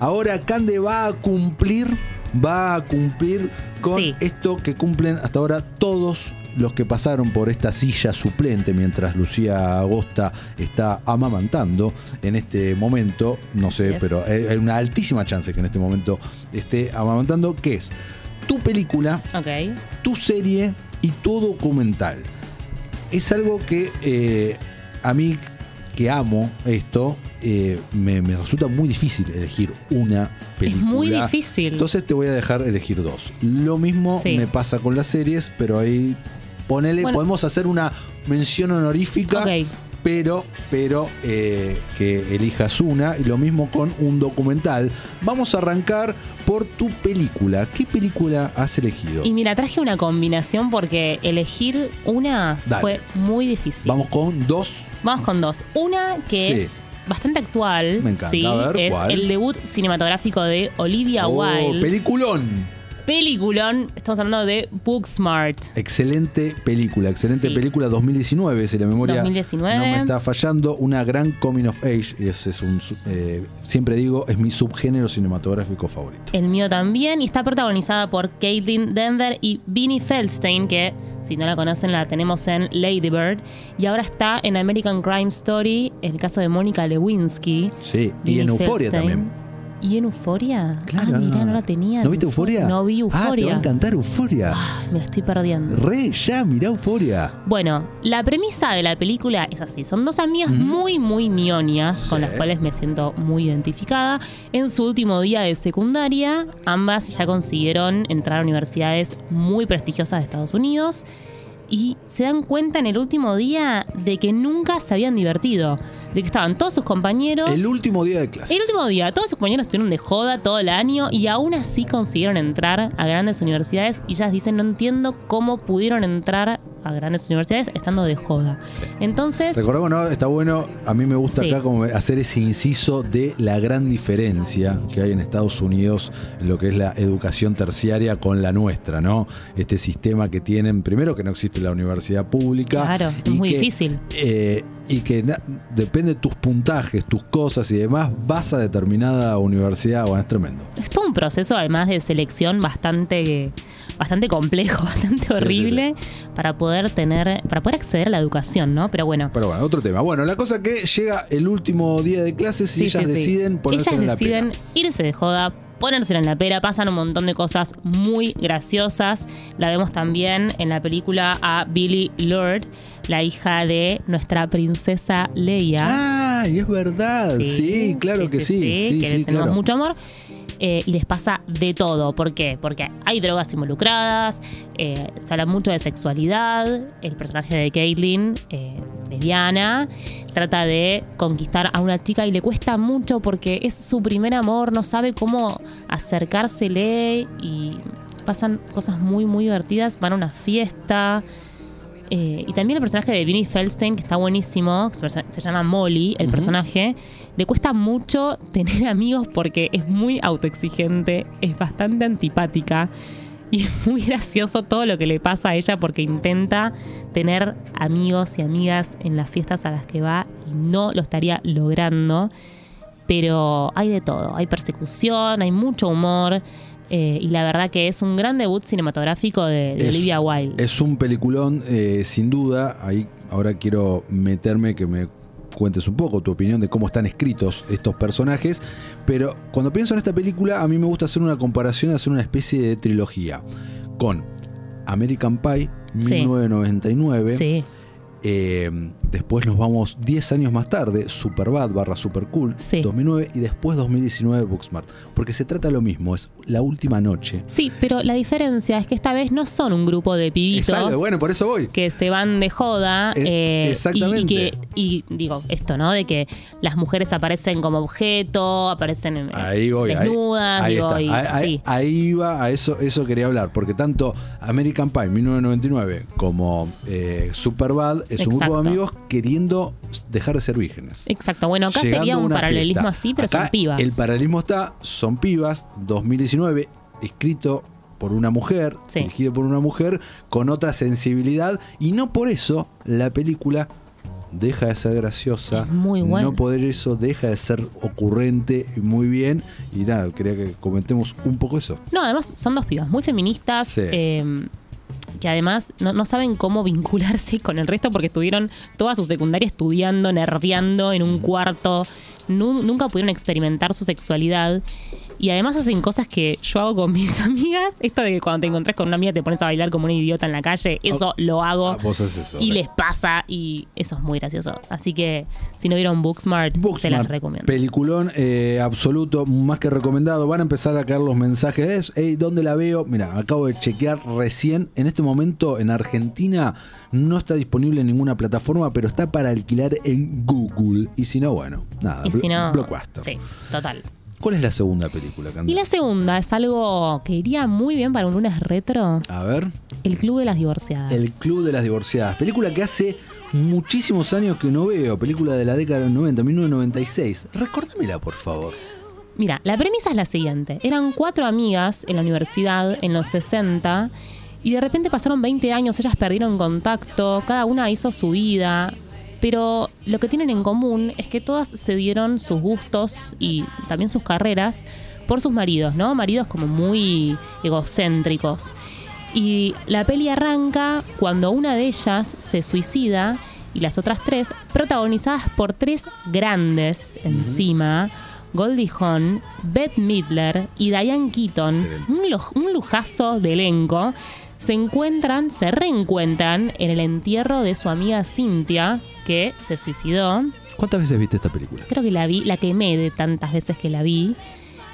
Ahora Cande va a cumplir, va a cumplir con Sí. esto que cumplen hasta ahora todos los que pasaron por esta silla suplente mientras Lucía Agosta está amamantando en este momento, no sé, Yes. pero hay una altísima chance que en este momento esté amamantando, que es tu película Ok. tu serie y tu documental. Es algo que eh, a mí, que amo esto, eh, me, me resulta muy difícil elegir una película. Es muy difícil. Entonces te voy a dejar elegir dos. Lo mismo Sí. me pasa con las series, pero ahí ponele, Bueno. podemos hacer una mención honorífica. Ok. Pero, pero eh, que elijas una y lo mismo con un documental. Vamos a arrancar por tu película. ¿Qué película has elegido? Y mira, traje una combinación porque elegir una Dale. fue muy difícil. Vamos con dos. Vamos con dos. Una que Sí. es bastante actual. Me encanta. Sí, A ver, es ¿cuál? el debut cinematográfico de Olivia Oh, Wilde. peliculón. Peliculón. Estamos hablando de Booksmart. Excelente película, excelente Sí. película 2019, si la memoria 2019. no me está fallando. Una gran coming of age, y ese es un, eh, siempre digo, es mi subgénero cinematográfico favorito. El mío también. Y está protagonizada por Caitlin Denver y Vinnie Feldstein, que si no la conocen la tenemos en Lady Bird. Y ahora está en American Crime Story, el caso de Mónica Lewinsky. Sí, y en Euforia también. ¿Y en Euforia? Claro. Ah, mirá, no la tenía. ¿No viste Euforia? No vi Ah, te va a Euforia. encantar Euforia. me la estoy perdiendo. Re, ya, mirá Euforia. Bueno, la premisa de la película es así. Son dos amigas muy, muy ñoñas, con las cuales me siento muy identificada. En su último día de secundaria, ambas ya consiguieron entrar a universidades muy prestigiosas de Estados Unidos. Y se dan cuenta en el último día de que nunca se habían divertido. De que estaban todos sus compañeros. El último día de clase. El último día, todos sus compañeros estuvieron de joda todo el año y aún así consiguieron entrar a grandes universidades y ellas dicen, no entiendo cómo pudieron entrar a grandes universidades estando de joda. Entonces, Recordemos, ¿no? Está bueno, a mí me gusta Sí. acá como hacer ese inciso de la gran diferencia que hay en Estados Unidos en lo que es la educación terciaria con la nuestra, ¿no? Este sistema que tienen, primero que no existe la universidad pública. Claro, es muy que, difícil. eh, y que na- depende de tus puntajes, tus cosas y demás, vas a determinada universidad, bueno, es tremendo. es todo un proceso además de selección bastante bastante complejo, bastante sí, horrible para poder tener para poder acceder a la educación, ¿no? Pero bueno, Pero bueno, otro tema. Bueno, la cosa que llega el último día de clases y Sí, ellas sí, deciden ponerse Ellas en la deciden pera. irse de joda, ponérsela en la pera, pasan un montón de cosas muy graciosas. La vemos también en la película a Billy Lord, la hija de nuestra princesa Leia. Ah, y es verdad. Sí, claro que sí. Sí, que le tenemos claro. mucho amor. Eh, y les pasa de todo. ¿Por qué? Porque hay drogas involucradas, eh, se habla mucho de sexualidad. El personaje de Caitlyn, eh, de Diana, trata de conquistar a una chica y le cuesta mucho porque es su primer amor, no sabe cómo acercársele y pasan cosas muy, muy divertidas. Van a una fiesta. Eh, y también el personaje de Vinnie Feldstein, que está buenísimo, que se llama Molly, el personaje, le cuesta mucho tener amigos porque es muy autoexigente, es bastante antipática y es muy gracioso todo lo que le pasa a ella porque intenta tener amigos y amigas en las fiestas a las que va y no lo estaría logrando. Pero hay de todo, hay persecución, hay mucho humor. Eh, y la verdad que es un gran debut cinematográfico de, de Es- Olivia Wilde. Es un peliculón, eh, sin duda. Ahí ahora quiero meterme que me cuentes un poco tu opinión de cómo están escritos estos personajes. Pero cuando pienso en esta película, a mí me gusta hacer una comparación, hacer una especie de trilogía con American Pie, Sí. 1999. Sí, Eh, después nos vamos 10 años más tarde, Superbad barra Supercool, Sí. 2009 y después 2019 Booksmart. Porque se trata lo mismo, es la última noche. sí, pero la diferencia es que esta vez no son un grupo de pibitos Exacto, bueno, por eso voy. que se van de joda. Eh, eh, y- exactamente. Y, que, y digo, esto, ¿no? De que las mujeres aparecen como objeto, aparecen eh, Ahí voy, desnudas, ahí, digo, está. y- Ahí, ahí- sí. ahí iba, a eso, eso quería hablar, porque tanto American Pie 1999 como Superbad es un grupo de amigos queriendo dejar de ser vírgenes. Exacto, bueno, acá Llegando sería un paralelismo fiesta. así, pero Acá son pibas. El paralelismo está, son pibas, 2019, escrito por una mujer, Sí. dirigido por una mujer, con otra sensibilidad, y no por eso la película deja de ser graciosa. Es muy buena. No poder eso deja de ser ocurrente muy bien. Y nada, quería que comentemos un poco eso. No, además son dos pibas muy feministas. Sí. eh, que además no, no saben cómo vincularse con el resto porque estuvieron toda su secundaria estudiando, nerdeando en un cuarto. Nu- nunca pudieron experimentar su sexualidad. Y además hacen cosas que yo hago con mis amigas. Esto de que cuando te encontrás con una amiga te pones a bailar como una idiota en la calle. Eso lo hago. Ah, vos haces eso. y les pasa y eso es muy gracioso. Así que si no vieron Booksmart, se Booksmart, las recomiendo. Peliculón eh, absoluto, más que recomendado. Van a empezar a caer los mensajes. Es, hey, ¿dónde la veo? Mira, acabo de chequear recién. En este momento en Argentina no está disponible en ninguna plataforma, pero está para alquilar en Google. Y si no, bueno, nada. y si blo- no, Blockbuster. sí, total. ¿Cuál es la segunda película, Candela? Y la segunda es algo que iría muy bien para un lunes retro. A ver, El Club de las Divorciadas. El Club de las Divorciadas. Película que hace muchísimos años que no veo. Película de la década del 90, 1996. Recordamela, por favor. Mira, la premisa es la siguiente. Eran cuatro amigas en la universidad en los 60 y de repente pasaron 20 años, ellas perdieron contacto, cada una hizo su vida, pero lo que tienen en común es que todas se dieron sus gustos y también sus carreras por sus maridos, ¿no? Maridos como muy egocéntricos. Y la peli arranca cuando una de ellas se suicida y las otras tres, protagonizadas por tres grandes encima, Goldie Hawn, Beth Midler y Diane Keaton, un lujazo de elenco, se encuentran, se reencuentran en el entierro de su amiga Cynthia, que se suicidó. ¿Cuántas veces viste esta película? Creo que la vi, la quemé de tantas veces que la vi.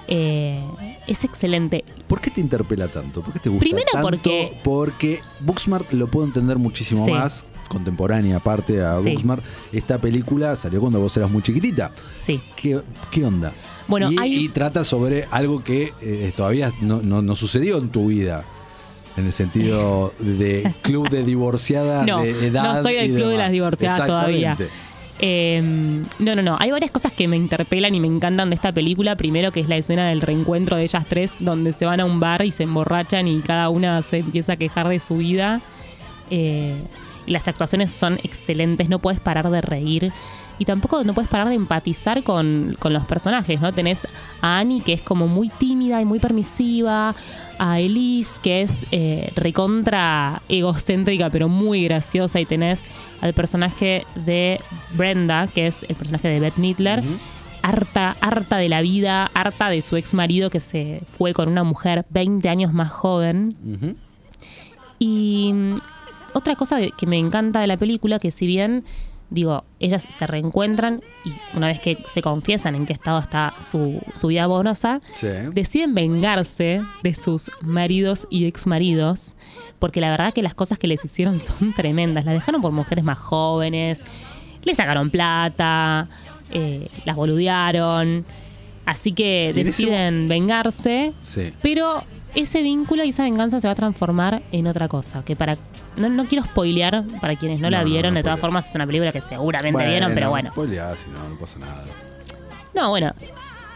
Eh, es excelente. ¿Por qué te interpela tanto? ¿Por qué te gusta Primero tanto? porque- Porque Booksmart lo puedo entender muchísimo Sí. más, contemporánea aparte a Sí. Booksmart. Esta película salió cuando vos eras muy chiquitita. Sí. ¿Qué, qué onda? Bueno, y, hay- y trata sobre algo que eh, todavía no, no- no sucedió en tu vida. En el sentido de club de divorciadas No, de edad. no soy del club de las divorciadas todavía. Eh, no, no, no. Hay varias cosas que me interpelan y me encantan de esta película. Primero, que es la escena del reencuentro de ellas tres, donde se van a un bar y se emborrachan y cada una se empieza a quejar de su vida. Eh, las actuaciones son excelentes, no puedes parar de reír. Y tampoco no puedes parar de empatizar con, con los personajes, ¿no? Tenés a Annie, que es como muy tímida y muy permisiva. A Elise, que es eh, recontra egocéntrica, pero muy graciosa. Y tenés al personaje de Brenda, que es el personaje de Beth Midler. Harta, harta de la vida, harta de su ex marido que se fue con una mujer 20 años más joven. Y mm, otra cosa que me encanta de la película, que si bien, digo, ellas se reencuentran y una vez que se confiesan en qué estado está su, su vida amorosa, Sí. deciden vengarse de sus maridos y exmaridos, porque la verdad que las cosas que les hicieron son tremendas. Las dejaron por mujeres más jóvenes, le sacaron plata, eh, las boludearon. Así que ese deciden vengarse, Sí. pero ese vínculo y esa venganza se va a transformar en otra cosa. Que para. No, no quiero spoilear para quienes no, la No, vieron. no de todas formas, es una película que seguramente vieron, pero bueno. si no, no pasa nada. No, bueno.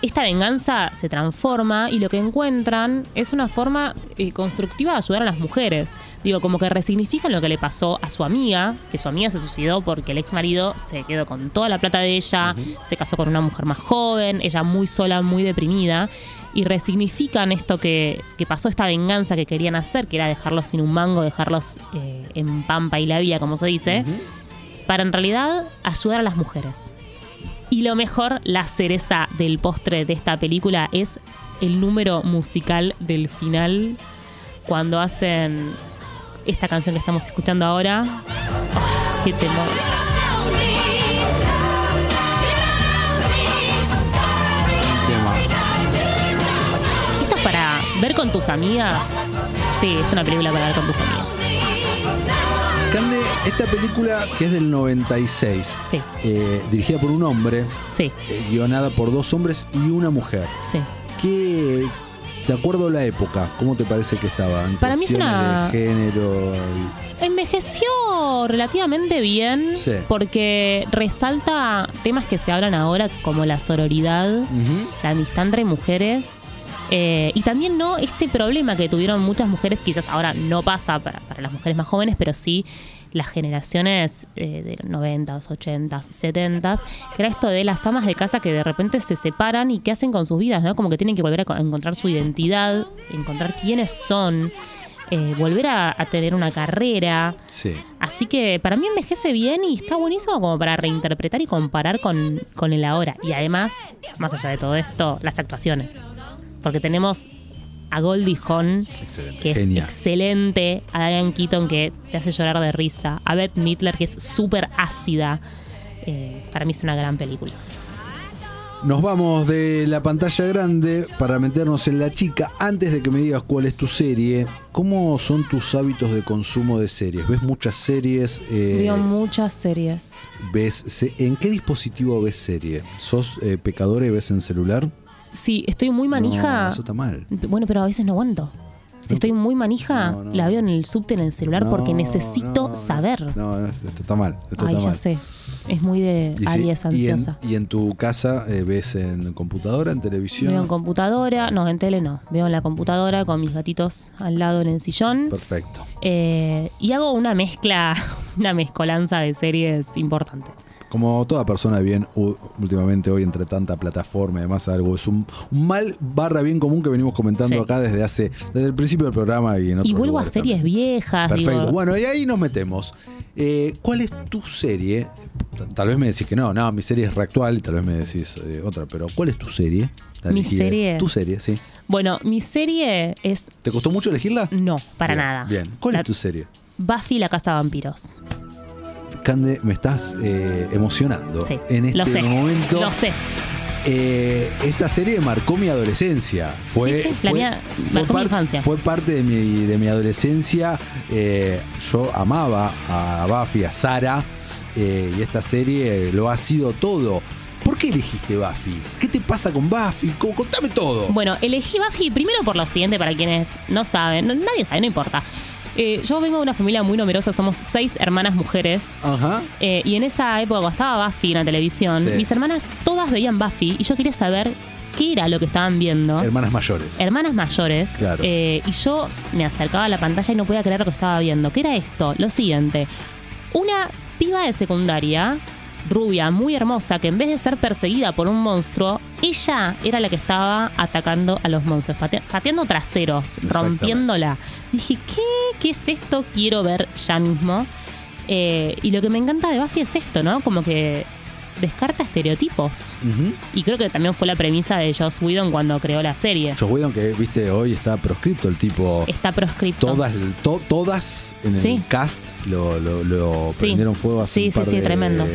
Esta venganza se transforma y lo que encuentran es una forma eh, constructiva de ayudar a las mujeres. Digo, como que resignifican lo que le pasó a su amiga, que su amiga se suicidó porque el ex marido se quedó con toda la plata de ella, se casó con una mujer más joven, ella muy sola, muy deprimida, y resignifican esto que, que pasó, esta venganza que querían hacer, que era dejarlos sin un mango, dejarlos eh, en pampa y la vía, como se dice, para en realidad ayudar a las mujeres. Y lo mejor, la cereza del postre de esta película es el número musical del final, cuando hacen esta canción que estamos escuchando ahora. ¡Ah, ¡Qué temor! Ver con tus amigas. Sí, es una película para ver con tus amigas. Cande, esta película que es del 96, Sí, eh, dirigida por un hombre, sí, eh, guionada por dos hombres y una mujer. sí. ¿Qué, de acuerdo a la época, cómo te parece que estaba? En Para mí es una- de género. y- Envejeció relativamente bien Sí. porque resalta temas que se hablan ahora como la sororidad, la amistad entre mujeres eh, y también no este problema que tuvieron muchas mujeres, quizás ahora no pasa para, para las mujeres más jóvenes, pero sí las generaciones eh, de los 90s, 80s, 70s, que era esto de las amas de casa que de repente se separan y qué hacen con sus vidas, ¿no? Como que tienen que volver a co- encontrar su identidad, encontrar quiénes son, eh, volver a, a tener una carrera. Sí. Así que para mí envejece bien y está buenísimo como para reinterpretar y comparar con, con el ahora. Y además, más allá de todo esto, las actuaciones. Porque tenemos a Goldie Hawn, Excelente. que es Genia. excelente, a Diane Keaton, que te hace llorar de risa, a Beth Midler, que es súper ácida. Eh, para mí es una gran película. Nos vamos de la pantalla grande para meternos en la chica. Antes de que me digas cuál es tu serie, ¿cómo son tus hábitos de consumo de series? ¿Ves muchas series? Eh, Veo muchas series. ¿ves se- ¿En qué dispositivo ves serie? ¿Sos eh, pecadora y ves en celular? Sí, estoy muy manija. No, eso está mal. Bueno, pero a veces no aguanto. Si estoy muy manija, No, no. la veo en el subte en el celular porque necesito saber. No, esto está mal. Esto Ay, está ya mal. sé. Es muy de Y si- Aries y en- ansiosa. Y en, tu casa eh, ves en computadora, en televisión? Veo en computadora, no, en tele no. Veo en la computadora con mis gatitos al lado en el sillón. Perfecto. Eh, y hago una mezcla, una mezcolanza de series importante. Como toda persona de bien, últimamente hoy entre tanta plataforma y demás, algo es un, un mal barra bien común que venimos comentando Sí. acá desde hace, desde el principio del programa y en otros Y vuelvo a series también. viejas. Perfecto. digo, Bueno, y ahí nos metemos. Eh, ¿Cuál es tu serie? Tal vez me decís que no, no, mi serie es reactual y tal vez me decís eh, otra, pero ¿cuál es tu serie? La Mi elegí- serie. Tu serie, sí. Bueno, mi serie es. ¿Te costó mucho elegirla? No, para Bien, nada. Bien. ¿Cuál La- es tu serie? Buffy la Casa de Vampiros. Cande, me estás eh, emocionando. Sí. En este lo sé. momento. Lo sé. Eh, esta serie marcó mi adolescencia. Fue, Sí, sí, fue, mía fue marcó mi infancia. fue parte de mi, de mi adolescencia. Eh, yo amaba a Buffy, a Sara. eh, y esta serie lo ha sido todo. ¿Por qué elegiste Buffy? ¿Qué te pasa con Buffy? Co- Contame todo. Bueno, elegí Buffy primero por lo siguiente, para quienes no saben, nadie sabe, no importa. Eh, yo vengo de una familia muy numerosa, somos seis hermanas mujeres. Ajá. eh, y en esa época, cuando estaba Buffy en la televisión, Sí. mis hermanas todas veían Buffy y yo quería saber qué era lo que estaban viendo. Hermanas mayores. Hermanas mayores. Claro. eh, y yo me acercaba a la pantalla y no podía creer lo que estaba viendo. ¿Qué era esto? Lo siguiente. Una piba de secundaria, rubia, muy hermosa, que en vez de ser perseguida por un monstruo, ella era la que estaba atacando a los monstruos, pate- pateando traseros, rompiéndola. Dije, ¿qué? ¿Qué es esto? Quiero ver ya mismo. Eh, y lo que me encanta de Buffy es esto, ¿no? Como que descarta estereotipos. Y creo que también fue la premisa de Joss Whedon cuando creó la serie. Joss Whedon, que viste hoy está proscripto el tipo. Está proscripto. Todas, to- todas en el Sí. cast lo, lo, lo Sí. prendieron fuego hace Sí, un sí, par sí, de- tremendo.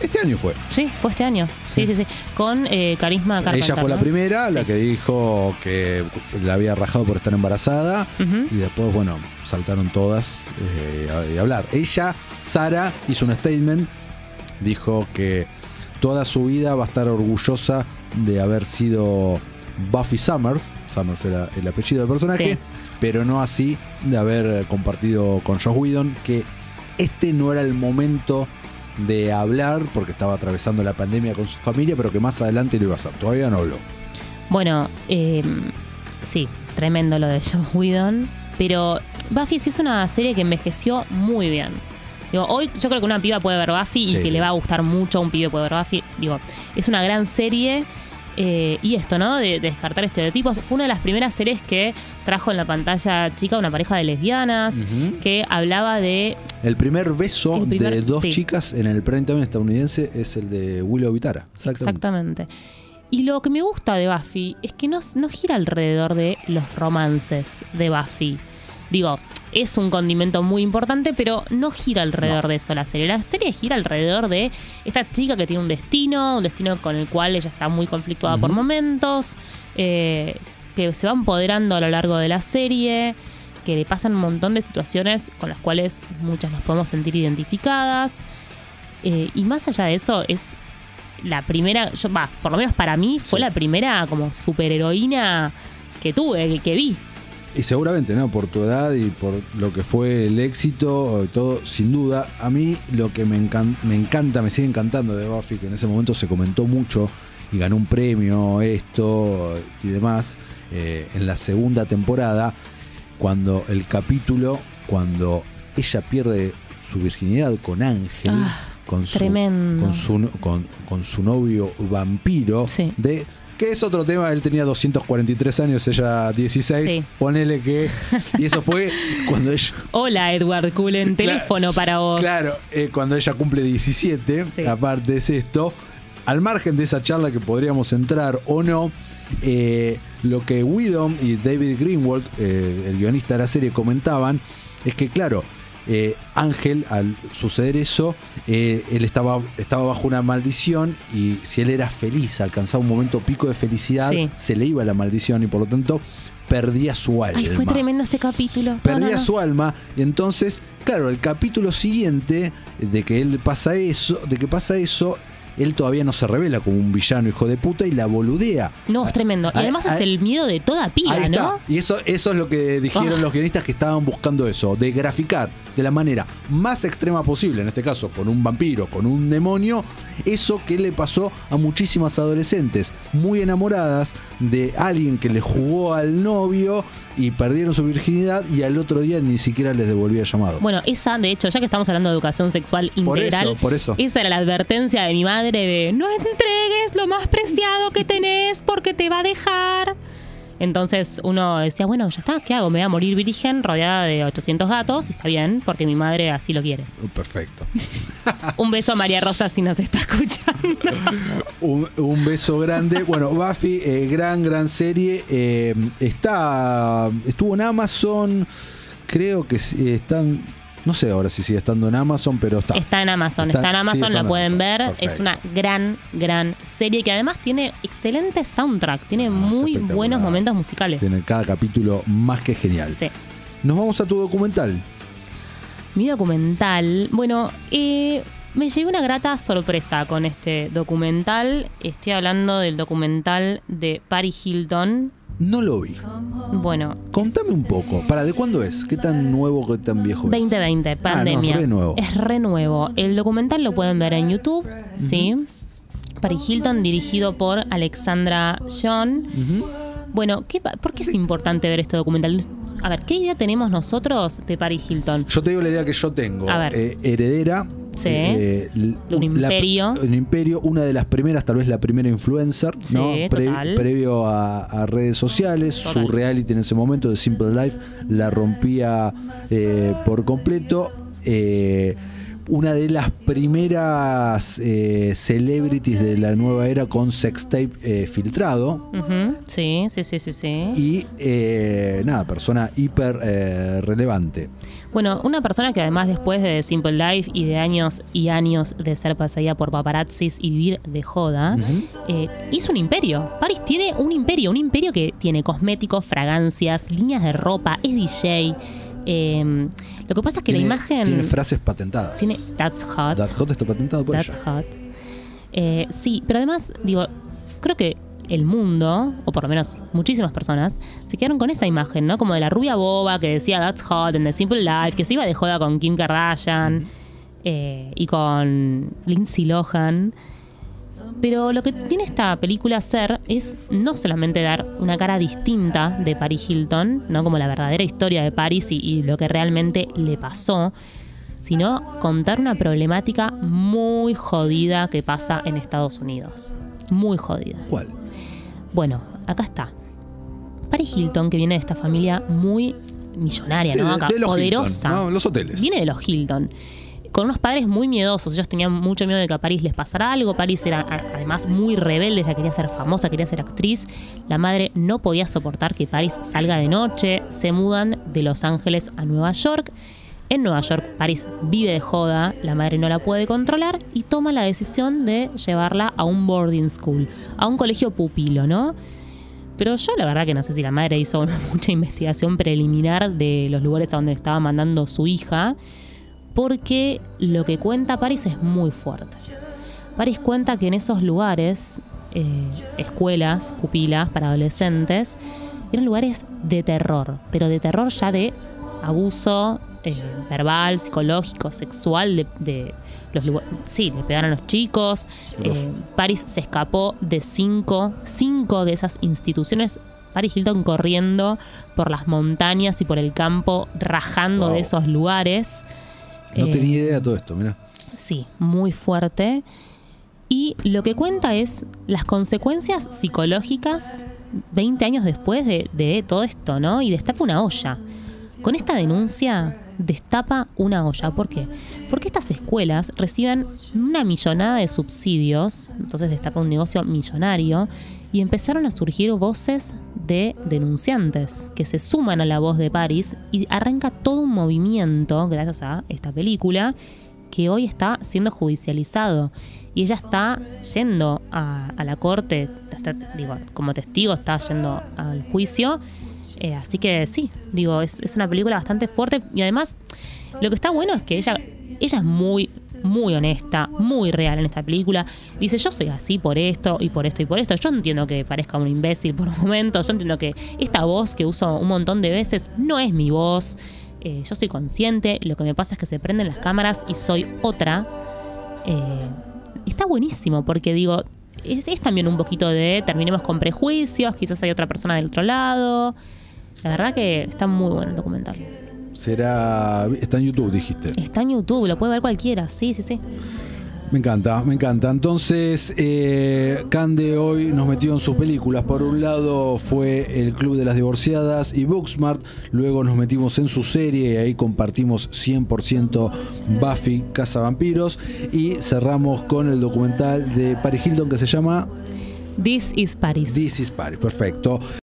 Este año fue. Sí, fue este año. Sí, sí, sí. Con eh, Carisma Carpenter. Ella fue la ¿no? primera, la que dijo que la había rajado por estar embarazada. Y después, bueno, saltaron todas eh, a, a hablar. Ella, Sara, hizo un statement. Dijo que toda su vida va a estar orgullosa de haber sido Buffy Summers. Summers era el apellido del personaje. Sí. Pero no así de haber compartido con Joss Whedon. Que este no era el momento de hablar porque estaba atravesando la pandemia con su familia, pero que más adelante lo iba a hacer. Todavía no habló. Bueno, eh, sí, tremendo lo de Joss Whedon. Pero Buffy sí es una serie que envejeció muy bien. Digo, hoy yo creo que una piba puede ver Buffy y Sí, que le va a gustar mucho a un pibe puede ver Buffy. Digo, es una gran serie. Eh, y esto, ¿no? De, de descartar estereotipos. Fue una de las primeras series que trajo en la pantalla chica una pareja de lesbianas. Que hablaba de El primer beso El primer- de dos sí. chicas en el prime time estadounidense es el de Willow Vitara. Exactamente. Exactamente. Y lo que me gusta de Buffy es que no, no gira alrededor de los romances de Buffy. Digo, es un condimento muy importante, pero no gira alrededor de eso la serie. La serie gira alrededor de esta chica que tiene un destino, un destino con el cual ella está muy conflictuada por momentos, eh, que se va empoderando a lo largo de la serie, que le pasan un montón de situaciones con las cuales muchas nos podemos sentir identificadas. Eh, y más allá de eso, es la primera, yo, por lo menos para mí, fue Sí. la primera como superheroína que tuve, que, que vi. Y seguramente, ¿no? Por tu edad y por lo que fue el éxito, todo, sin duda. A mí lo que me, encan- me encanta, me sigue encantando de Buffy, que en ese momento se comentó mucho y ganó un premio, esto y demás, eh, en la segunda temporada, cuando el capítulo, cuando ella pierde su virginidad con Ángel, Ah, con, su, con, su, con, con su novio vampiro, Sí. de que es otro tema, él tenía 243 años, ella 16, Sí. ponele que... Y eso fue cuando ella... Hola, Edward Cullen, Claro, teléfono para vos. Claro, eh, cuando ella cumple 17, Sí. aparte es esto, al margen de esa charla que podríamos entrar o no, eh, lo que Widom y David Greenwald, eh, el guionista de la serie, comentaban es que, claro, eh, Ángel, al suceder eso, eh, él estaba, estaba bajo una maldición y si él era feliz, alcanzaba un momento pico de felicidad, Sí. se le iba la maldición y por lo tanto perdía su alma. Ay, fue tremendo ese capítulo. Perdía no, no. su alma y entonces, claro, el capítulo siguiente de que él pasa eso, de que pasa eso, él todavía no se revela como un villano hijo de puta y la boludea. No, es tremendo. Y Ahí- además es el miedo de toda piba, Ahí está. ¿no? Y eso, eso es lo que dijeron Ah. los guionistas que estaban buscando eso, de graficar de la manera más extrema posible, en este caso con un vampiro, con un demonio, eso que le pasó a muchísimas adolescentes muy enamoradas de alguien que le jugó al novio y perdieron su virginidad y al otro día ni siquiera les devolvía el llamado. Bueno, esa, de hecho, ya que estamos hablando de educación sexual Por integral, eso, por eso. esa era la advertencia de mi madre de no entregues lo más preciado que tenés porque te va a dejar. Entonces uno decía, bueno, ya está, ¿qué hago? Me voy a morir virgen rodeada de 800 gatos, está bien, porque mi madre así lo quiere. Perfecto. Un beso a María Rosa si nos está escuchando. Un, un beso grande. Bueno, Buffy, eh, gran, gran serie. eh, está. Estuvo en Amazon. Creo que están. No sé ahora si sigue estando en Amazon, pero está. Está en Amazon, Está- está, en sí, Amazon, está la en pueden Amazon. ver. Perfecto. Es una gran, gran serie que además tiene excelente soundtrack, tiene Ah, muy buenos momentos musicales. Tiene cada capítulo más que genial. Sí. Nos vamos a tu documental. Mi documental, bueno, eh, me llevé una grata sorpresa con este documental. Estoy hablando del documental de Paris Hilton. No lo vi. Bueno, Contame un poco. ¿Para de cuándo es? ¿Qué tan nuevo, qué tan viejo es? 2020, Ah, no, pandemia. es re nuevo. Es re nuevo. El documental lo pueden ver en YouTube, ¿sí? Paris Hilton, dirigido por Alexandra John. Bueno, ¿qué pa- ¿por qué es importante ver este documental? A ver, ¿qué idea tenemos nosotros de Paris Hilton? Yo te digo la idea que yo tengo. A ver. Eh, heredera. Sí. eh, De un la- imperio. un imperio, una de las primeras, tal vez la primera influencer, ¿no? Sí, Pre- total. previo a, a redes sociales. Total. Su reality en ese momento de Simple Life la rompía eh, por completo. Eh, una de las primeras eh, celebrities de la nueva era con sextape eh, filtrado. Sí, sí, sí, sí, sí. Y eh, nada, persona hiper eh, relevante. Bueno, una persona que además después de Simple Life y de años y años de ser paseada por paparazzis y vivir de joda, hizo un imperio. Paris tiene un imperio, un imperio que tiene cosméticos, fragancias, líneas de ropa, es DJ. Lo que pasa es que Tiene- la imagen Tiene frases patentadas. tiene That's Hot. That Hot está patentado por That's ella. hot. Eh, sí, pero además, digo, creo que el mundo, o por lo menos muchísimas personas, se quedaron con esa imagen, ¿no? Como de la rubia boba que decía That's hot en The Simple Life, que se iba de joda con Kim Kardashian eh, y con Lindsay Lohan. Pero lo que tiene esta película a hacer es no solamente dar una cara distinta de Paris Hilton, ¿no? Como la verdadera historia de Paris y, y lo que realmente le pasó, sino contar una problemática muy jodida que pasa en Estados Unidos. Muy jodida. ¿Cuál? Bueno, acá está. Paris Hilton, que viene de esta familia muy millonaria, Sí, ¿no? Acá, de los poderosa. Hilton, ¿no? Los hoteles. Viene de los Hilton. Con unos padres muy miedosos. Ellos tenían mucho miedo de que a Paris les pasara algo. Paris era además muy rebelde. Ella quería ser famosa, quería ser actriz. La madre no podía soportar que Paris salga de noche. Se mudan de Los Ángeles a Nueva York. En Nueva York, Paris vive de joda, la madre no la puede controlar y toma la decisión de llevarla a un boarding school, a un colegio pupilo, ¿no? Pero yo la verdad que no sé si la madre hizo mucha investigación preliminar de los lugares a donde estaba mandando su hija, porque lo que cuenta Paris es muy fuerte. Paris cuenta que en esos lugares, eh, escuelas, pupilas para adolescentes, eran lugares de terror, pero de terror ya de abuso eh, verbal, psicológico, sexual, de, de los. Sí, le pegaron a los chicos. eh, Paris se escapó de cinco, cinco de esas instituciones. Paris Hilton corriendo por las montañas y por el campo, rajando Wow. de esos lugares. No Eh, tenía idea de todo esto, mira. Sí, muy fuerte. Y lo que cuenta es las consecuencias psicológicas 20 años después de, de todo esto, ¿no? Y destapa una olla. Con esta denuncia destapa una olla. ¿Por qué? Porque estas escuelas reciben una millonada de subsidios, entonces destapa un negocio millonario, y empezaron a surgir voces de denunciantes que se suman a la voz de Paris y arranca todo un movimiento, gracias a esta película, que hoy está siendo judicializado. Y ella está yendo a, a la corte, está- digo, como testigo está yendo al juicio. Eh, así que sí, digo, es, es una película bastante fuerte. Y además, lo que está bueno es que ella, ella es muy, muy honesta, muy real en esta película. Dice, yo soy así por esto y por esto y por esto. Yo entiendo que parezca un imbécil por momentos. Yo entiendo que esta voz que uso un montón de veces no es mi voz. Eh, yo soy consciente, lo que me pasa es que se prenden las cámaras y soy otra. Eh, está buenísimo porque digo, es, es también un poquito de terminemos con prejuicios, quizás hay otra persona del otro lado. La verdad que está muy bueno el documental. Será. Está en YouTube, dijiste. Está en YouTube, lo puede ver cualquiera, sí, sí, sí. Me encanta, me encanta. Entonces, eh, Cande hoy nos metió en sus películas. Por un lado fue El Club de las Divorciadas y Booksmart. Luego nos metimos en su serie y ahí compartimos 100% Buffy, Casa Vampiros. Y cerramos con el documental de Paris Hilton que se llama This is Paris. This is Paris. Perfecto.